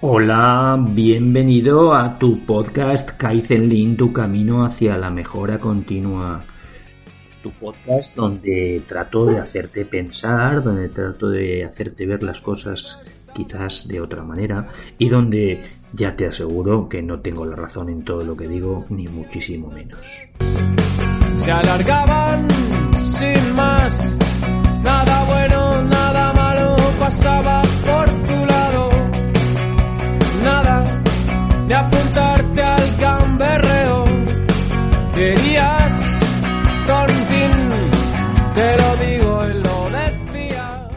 Hola, bienvenido a tu podcast Kaizen Lean, tu camino hacia la mejora continua. Tu podcast donde trato de hacerte pensar, donde trato de hacerte ver las cosas quizás de otra manera y donde ya te aseguro que no tengo la razón en todo lo que digo, ni muchísimo menos. Se alargaban sin más, nada bueno, nada malo pasaba por de apuntarte al gamberreo, querías tontín, te lo digo y lo decía.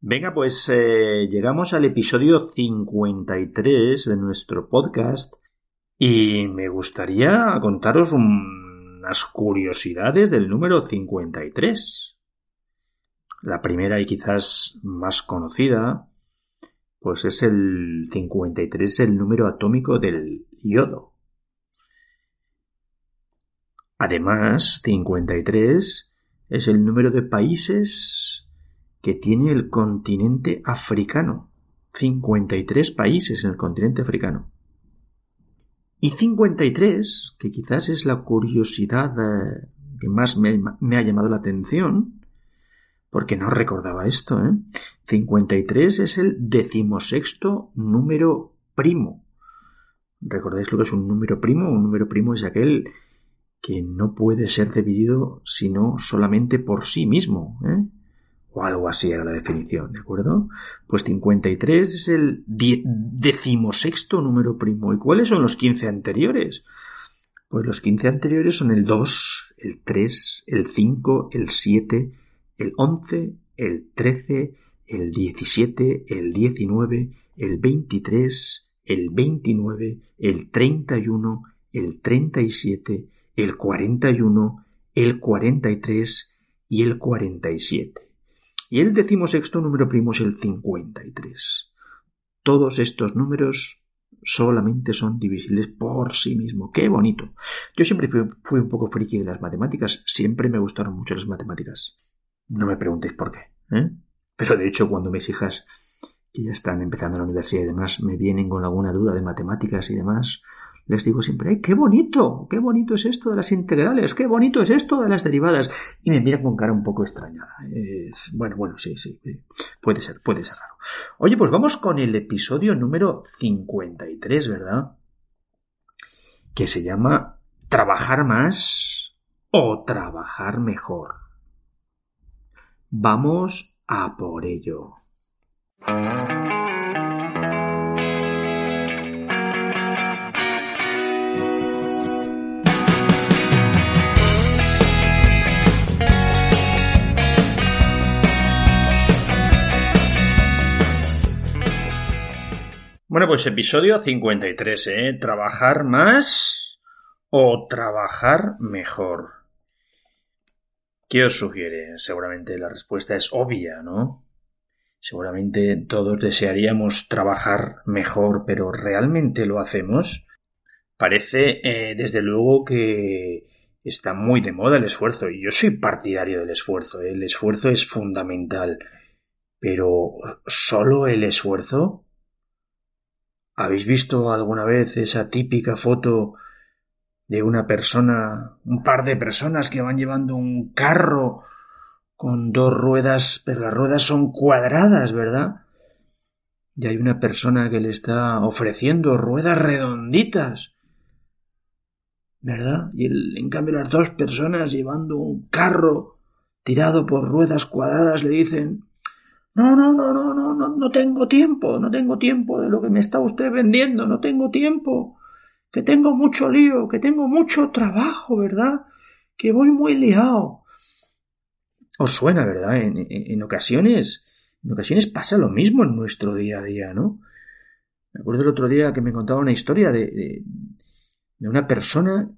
Venga, pues eh, llegamos al episodio 53 de nuestro podcast y me gustaría contaros unas curiosidades del número 53. La primera y quizás más conocida, pues es el 53, el número atómico del yodo. Además, 53 es el número de países que tiene el continente africano. 53 países en el continente africano. Y 53, que quizás es la curiosidad eh, que más me, me, ha llamado la atención, porque no recordaba esto, ¿eh? 53 es el decimosexto número primo. ¿Recordáis lo que es un número primo? Un número primo es aquel que no puede ser dividido sino solamente por sí mismo, ¿eh? o algo así era la definición, ¿de acuerdo? Pues 53 es el decimosexto número primo. ¿Y cuáles son los 15 anteriores? Pues los 15 anteriores son el 2, el 3, el 5, el 7, el 11, el 13, el 17, el 19, el 23, el 29, el 31, el 37, el 41, el 43 y el 47. Y el decimosexto número primo es el 53. Todos estos números solamente son divisibles por sí mismos. ¡Qué bonito! Yo siempre fui, un poco friki de las matemáticas. Siempre me gustaron mucho las matemáticas. No me preguntéis por qué. ¿eh? Pero de hecho, cuando mis hijas, que ya están empezando la universidad y demás, me vienen con alguna duda de matemáticas y demás, les digo siempre, ¡ay, qué bonito! ¡Qué bonito es esto de las integrales! ¡Qué bonito es esto de las derivadas! Y me miran con cara un poco extrañada. Es, bueno, bueno, sí, sí. Puede ser, puede ser raro. Oye, pues vamos con el episodio número 53, ¿verdad? Que se llama Trabajar más o trabajar mejor. Vamos a por ello. Bueno, pues episodio 53, ¿eh? ¿Trabajar más o trabajar mejor? ¿Qué os sugiere? Seguramente la respuesta es obvia, ¿no? Seguramente todos desearíamos trabajar mejor, pero ¿realmente lo hacemos? Parece, eh, desde luego, que está muy de moda el esfuerzo, y yo soy partidario del esfuerzo, ¿eh? el esfuerzo es fundamental. Pero, ¿solo el esfuerzo? ¿Habéis visto alguna vez esa típica foto de una persona, un par de personas que van llevando un carro con dos ruedas, pero las ruedas son cuadradas, ¿verdad? Y hay una persona que le está ofreciendo ruedas redonditas, ¿verdad? Y el, en cambio las dos personas llevando un carro tirado por ruedas cuadradas le dicen, no, no, no, no, no, no, no tengo tiempo, no tengo tiempo de lo que me está usted vendiendo, no tengo tiempo. Que tengo mucho lío, que tengo mucho trabajo, ¿verdad? Que voy muy liado. Os suena, ¿verdad? En, ocasiones, en ocasiones pasa lo mismo en nuestro día a día, ¿no? Me acuerdo el otro día que me contaba una historia de, de, una persona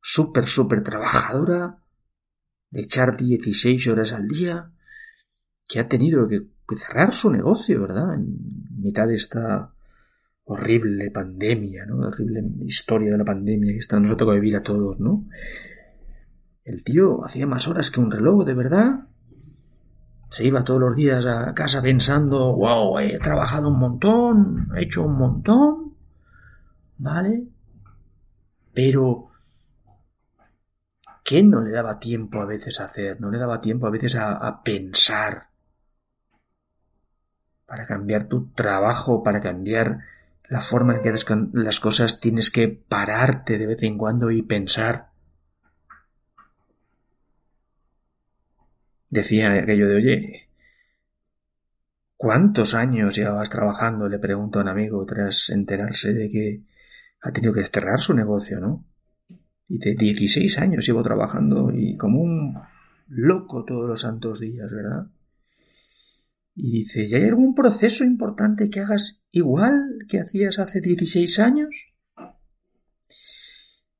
súper, súper trabajadora, de echar 16 horas al día, que ha tenido que, cerrar su negocio, ¿verdad? En mitad de esta horrible pandemia, ¿no? Horrible historia de la pandemia que está, nos ha tocado vivir a todos, ¿no? El tío hacía más horas que un reloj, de verdad. Se iba todos los días a casa pensando, wow, he trabajado un montón, he hecho un montón, ¿vale? Pero ¿qué no le daba tiempo a veces a hacer? No le daba tiempo a veces a, pensar. Para cambiar tu trabajo, para cambiar la forma en que haces las cosas, tienes que pararte de vez en cuando y pensar. Decía aquello de, oye, ¿cuántos años llevabas trabajando? Le pregunto a un amigo tras enterarse de que ha tenido que cerrar su negocio, ¿no? Y de 16 años llevo trabajando y como un loco todos los santos días, ¿verdad? Y dice, ¿y hay algún proceso importante que hagas igual que hacías hace 16 años?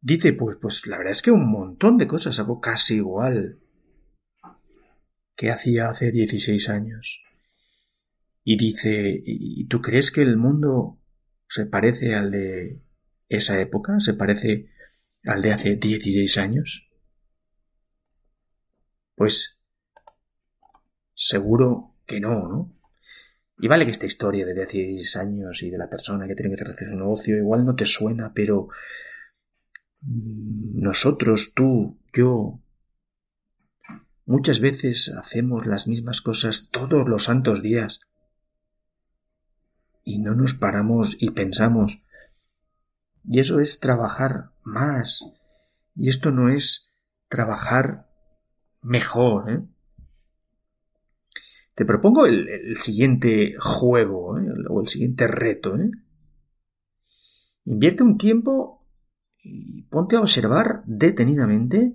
Dice, pues, pues la verdad es que un montón de cosas hago casi igual que hacía hace 16 años. Y dice, ¿y tú crees que el mundo se parece al de esa época? ¿Se parece al de hace 16 años? Pues seguro que no, ¿no? Y vale que esta historia de 16 años y de la persona que tiene que hacer su negocio igual no te suena, pero nosotros, tú, yo, muchas veces hacemos las mismas cosas todos los santos días y no nos paramos y pensamos, y eso es trabajar más. Y esto no es trabajar mejor. ¿eh? Te propongo el, siguiente juego ¿eh? o el siguiente reto. ¿eh? Invierte un tiempo y ponte a observar detenidamente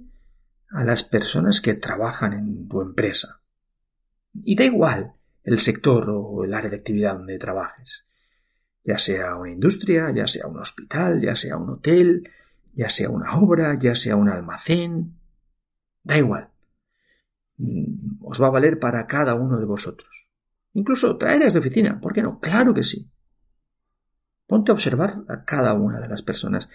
a las personas que trabajan en tu empresa. Y da igual el sector o el área de actividad donde trabajes ya sea una industria, ya sea un hospital, ya sea un hotel, ya sea una obra, ya sea un almacén, da igual. Os va a valer para cada uno de vosotros. Incluso áreas de oficina, ¿por qué no? Claro que sí. Ponte a observar a cada una de las personas.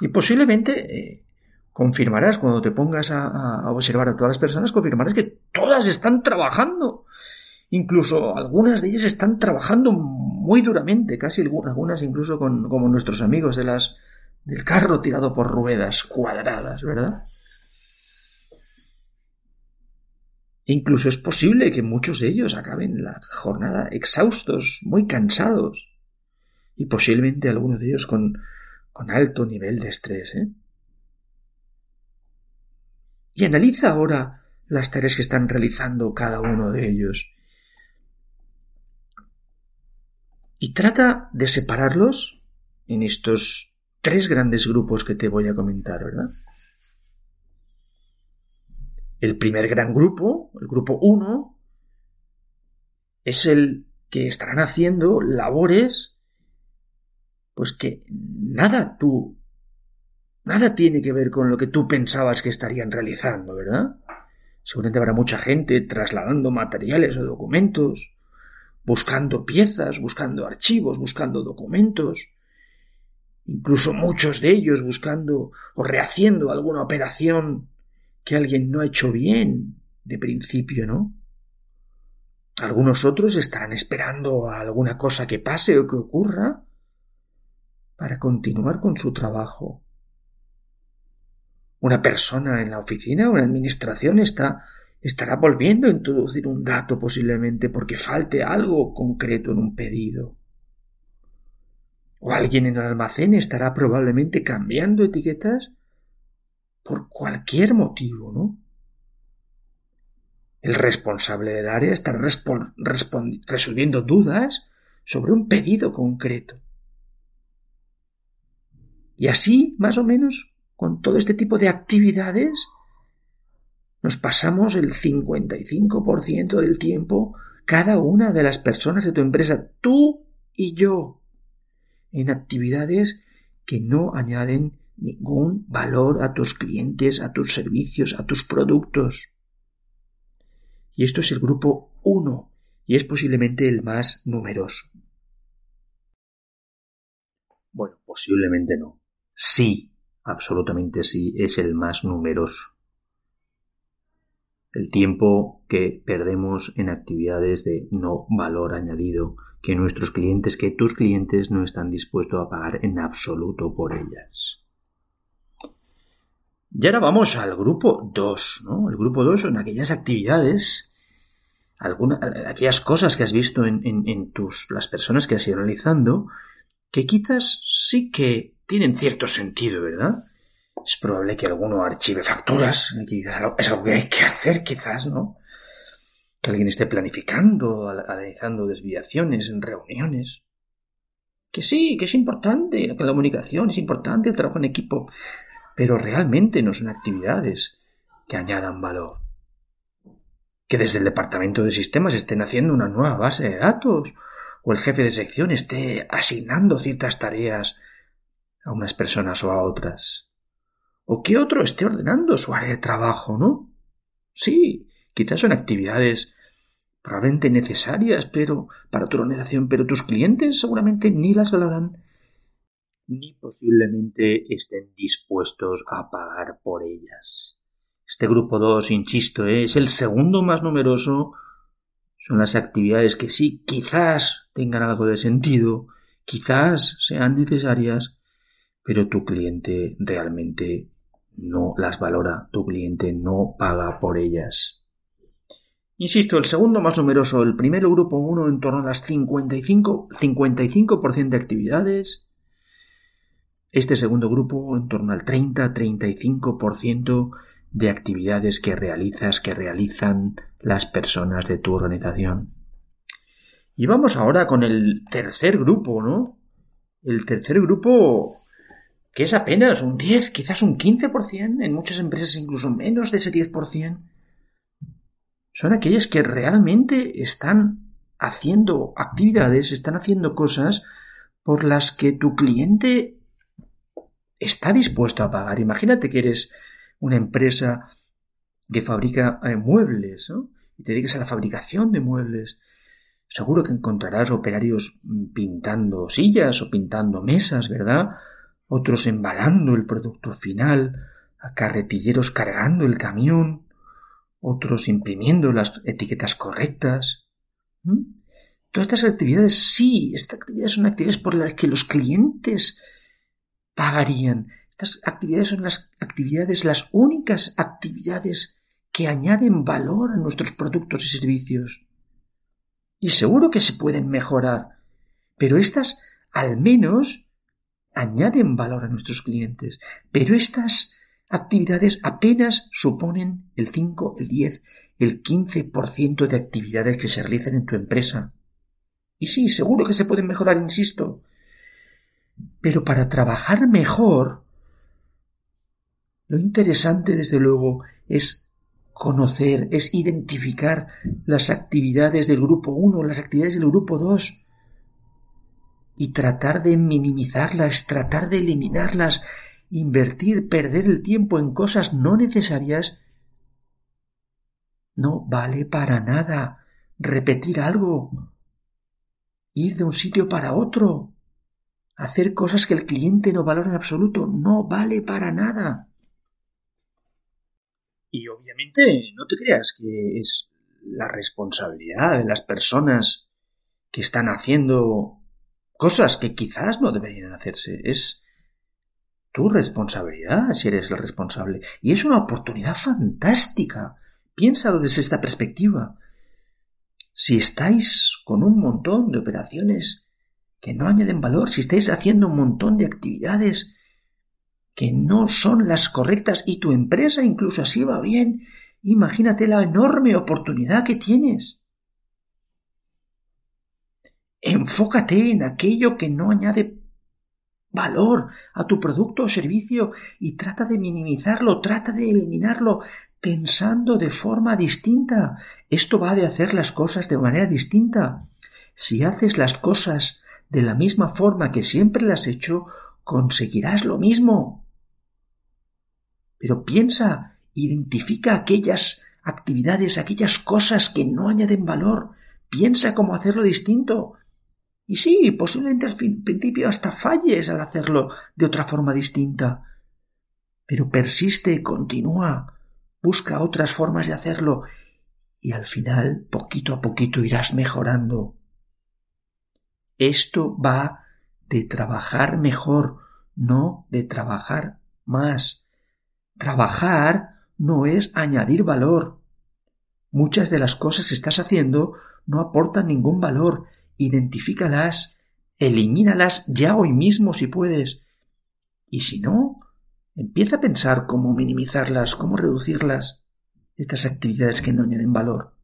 Y posiblemente eh, confirmarás, cuando te pongas a, observar a todas las personas, confirmarás que todas están trabajando. Incluso algunas de ellas están trabajando muy duramente, casi algunas incluso con, como nuestros amigos de las, del carro tirado por ruedas cuadradas, ¿verdad? Incluso es posible que muchos de ellos acaben la jornada exhaustos, muy cansados, y posiblemente algunos de ellos con, alto nivel de estrés. ¿eh? Y analiza ahora las tareas que están realizando cada uno de ellos Y trata de separarlos en estos tres grandes grupos que te voy a comentar, ¿verdad? El primer gran grupo, el grupo 1, es el que estarán haciendo labores, pues que nada tú, nada tiene que ver con lo que tú pensabas que estarían realizando, ¿verdad? Seguramente habrá mucha gente trasladando materiales o documentos, buscando piezas, buscando archivos, buscando documentos, incluso muchos de ellos buscando o rehaciendo alguna operación que alguien no ha hecho bien de principio, ¿no? Algunos otros estarán esperando a alguna cosa que pase o que ocurra para continuar con su trabajo. Una persona en la oficina o en la administración está estará volviendo a introducir un dato posiblemente porque falte algo concreto en un pedido. O alguien en el almacén estará probablemente cambiando etiquetas por cualquier motivo, ¿no? El responsable del área estará resolviendo dudas sobre un pedido concreto. Y así, más o menos, con todo este tipo de actividades, nos pasamos el 55% del tiempo cada una de las personas de tu empresa, tú y yo, en actividades que no añaden ningún valor a tus clientes, a tus servicios, a tus productos. Y esto es el grupo 1 y es posiblemente el más numeroso. Bueno, posiblemente no. Sí, absolutamente sí, es el más numeroso. El tiempo que perdemos en actividades de no valor añadido que nuestros clientes, que tus clientes no están dispuestos a pagar en absoluto por ellas. Y ahora vamos al grupo 2, ¿no? El grupo 2 son aquellas actividades, algunas, aquellas cosas que has visto en, en, tus, las personas que has ido analizando, que quizás sí que tienen cierto sentido, ¿verdad? Es probable que alguno archive facturas, es algo que hay que hacer quizás, ¿no? Que alguien esté planificando, analizando desviaciones en reuniones. Que sí, que es importante, la comunicación es importante, el trabajo en equipo, pero realmente no son actividades que añadan valor. Que desde el departamento de sistemas estén haciendo una nueva base de datos o el jefe de sección esté asignando ciertas tareas a unas personas o a otras. O que otro esté ordenando su área de trabajo, ¿no? Sí, quizás son actividades probablemente necesarias pero para tu organización, pero tus clientes seguramente ni las valoran ni posiblemente estén dispuestos a pagar por ellas. Este grupo 2, insisto, es el segundo más numeroso. Son las actividades que sí, quizás tengan algo de sentido, quizás sean necesarias, pero tu cliente realmente no las valora, tu cliente no paga por ellas. Insisto, el segundo más numeroso, el primero grupo 1 en torno a las 55, 55% de actividades, este segundo grupo en torno al 30-35% de actividades que realizas, que realizan las personas de tu organización. Y vamos ahora con el tercer grupo, ¿no? El tercer grupo que es apenas un 10, quizás un 15%, en muchas empresas incluso menos de ese 10%, son aquellas que realmente están haciendo actividades, están haciendo cosas por las que tu cliente está dispuesto a pagar. Imagínate que eres una empresa que fabrica eh, muebles y te dedicas a la fabricación de muebles. Seguro que encontrarás operarios pintando sillas o pintando mesas, ¿verdad? Otros embalando el producto final, a carretilleros cargando el camión, otros imprimiendo las etiquetas correctas. Todas estas actividades, sí, estas actividades son actividades por las que los clientes pagarían. Estas actividades son las actividades, las únicas actividades que añaden valor a nuestros productos y servicios. Y seguro que se pueden mejorar, pero estas al menos añaden valor a nuestros clientes. Pero estas actividades apenas suponen el 5, el 10, el 15% de actividades que se realizan en tu empresa. Y sí, seguro que se pueden mejorar, insisto, pero para trabajar mejor, lo interesante, desde luego, es conocer, es identificar las actividades del grupo 1, las actividades del grupo 2 y tratar de minimizarlas, tratar de eliminarlas, invertir, perder el tiempo en cosas no necesarias, no vale para nada. Repetir algo, ir de un sitio para otro, Hacer cosas que el cliente no valora en absoluto no vale para nada. Y obviamente no te creas que es la responsabilidad de las personas que están haciendo cosas que quizás no deberían hacerse. Es tu responsabilidad si eres el responsable. Y es una oportunidad fantástica. Piénsalo desde esta perspectiva. Si estáis con un montón de operaciones que no añaden valor, si estáis haciendo un montón de actividades que no son las correctas y tu empresa incluso así va bien, imagínate la enorme oportunidad que tienes. Enfócate en aquello que no añade valor a tu producto o servicio y trata de minimizarlo, trata de eliminarlo pensando de forma distinta. Esto va de hacer las cosas de manera distinta. Si haces las cosas de la misma forma que siempre las has hecho, conseguirás lo mismo. Pero piensa, identifica aquellas actividades, aquellas cosas que no añaden valor, piensa cómo hacerlo distinto. Y sí, posiblemente al principio hasta falles al hacerlo de otra forma distinta. Pero persiste, continúa, busca otras formas de hacerlo y al final, poquito a poquito, irás mejorando. Esto va de trabajar mejor, no de trabajar más. Trabajar no es añadir valor. Muchas de las cosas que estás haciendo no aportan ningún valor. Identifícalas, elimínalas ya hoy mismo si puedes. Y si no, empieza a pensar cómo minimizarlas, cómo reducirlas, estas actividades que no añaden valor.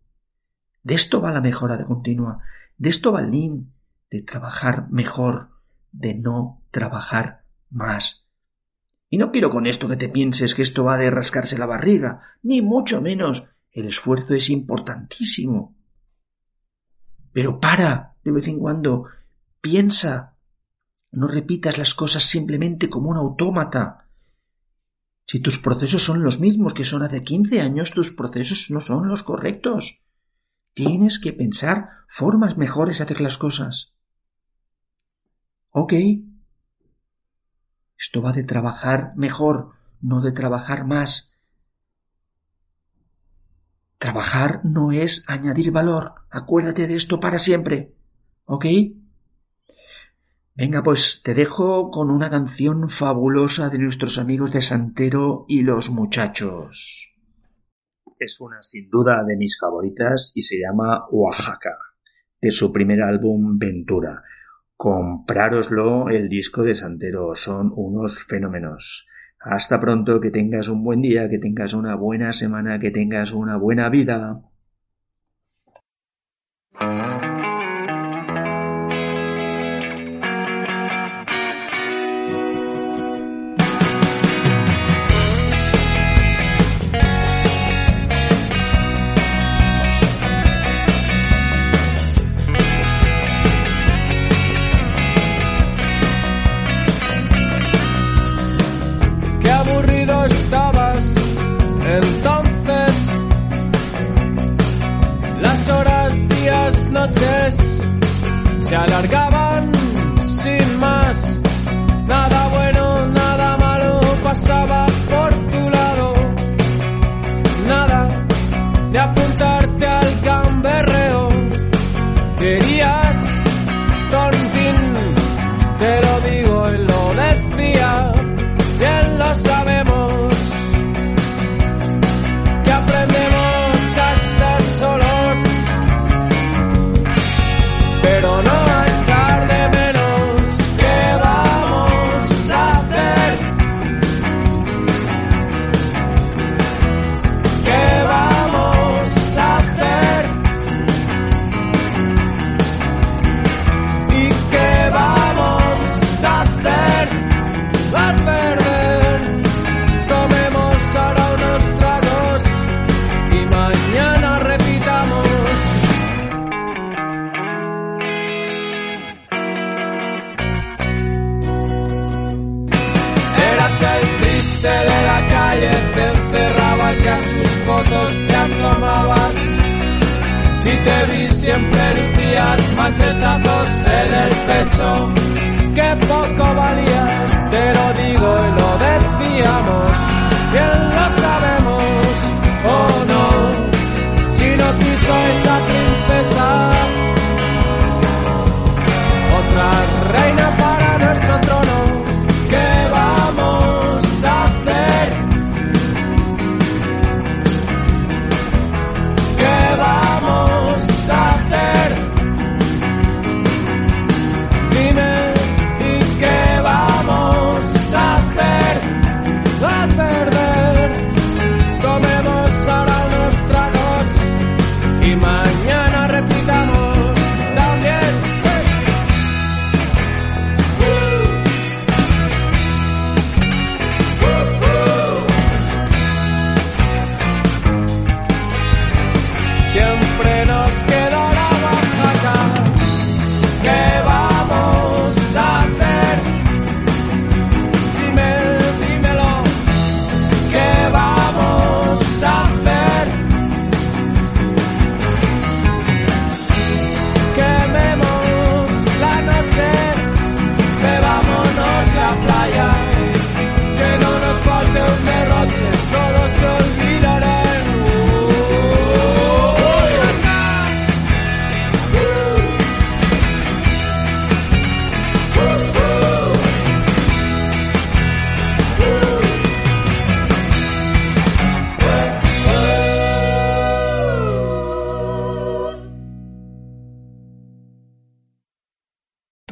De esto va la mejora de continua, de esto va el Lean, de trabajar mejor, de no trabajar más. Y no quiero con esto que te pienses que esto va de rascarse la barriga, ni mucho menos. El esfuerzo es importantísimo. Pero para, de vez en cuando, piensa. No repitas las cosas simplemente como un autómata. Si tus procesos son los mismos que son hace quince años, tus procesos no son los correctos. Tienes que pensar formas mejores de hacer las cosas. Ok. Esto va de trabajar mejor, no de trabajar más. Trabajar no es añadir valor. Acuérdate de esto para siempre. ¿Ok? Venga, pues te dejo con una canción fabulosa de nuestros amigos de Santero y los muchachos. Es una sin duda de mis favoritas y se llama Oaxaca, de su primer álbum Ventura comprároslo el disco de Santero, son unos fenómenos. Hasta pronto, que tengas un buen día, que tengas una buena semana, que tengas una buena vida.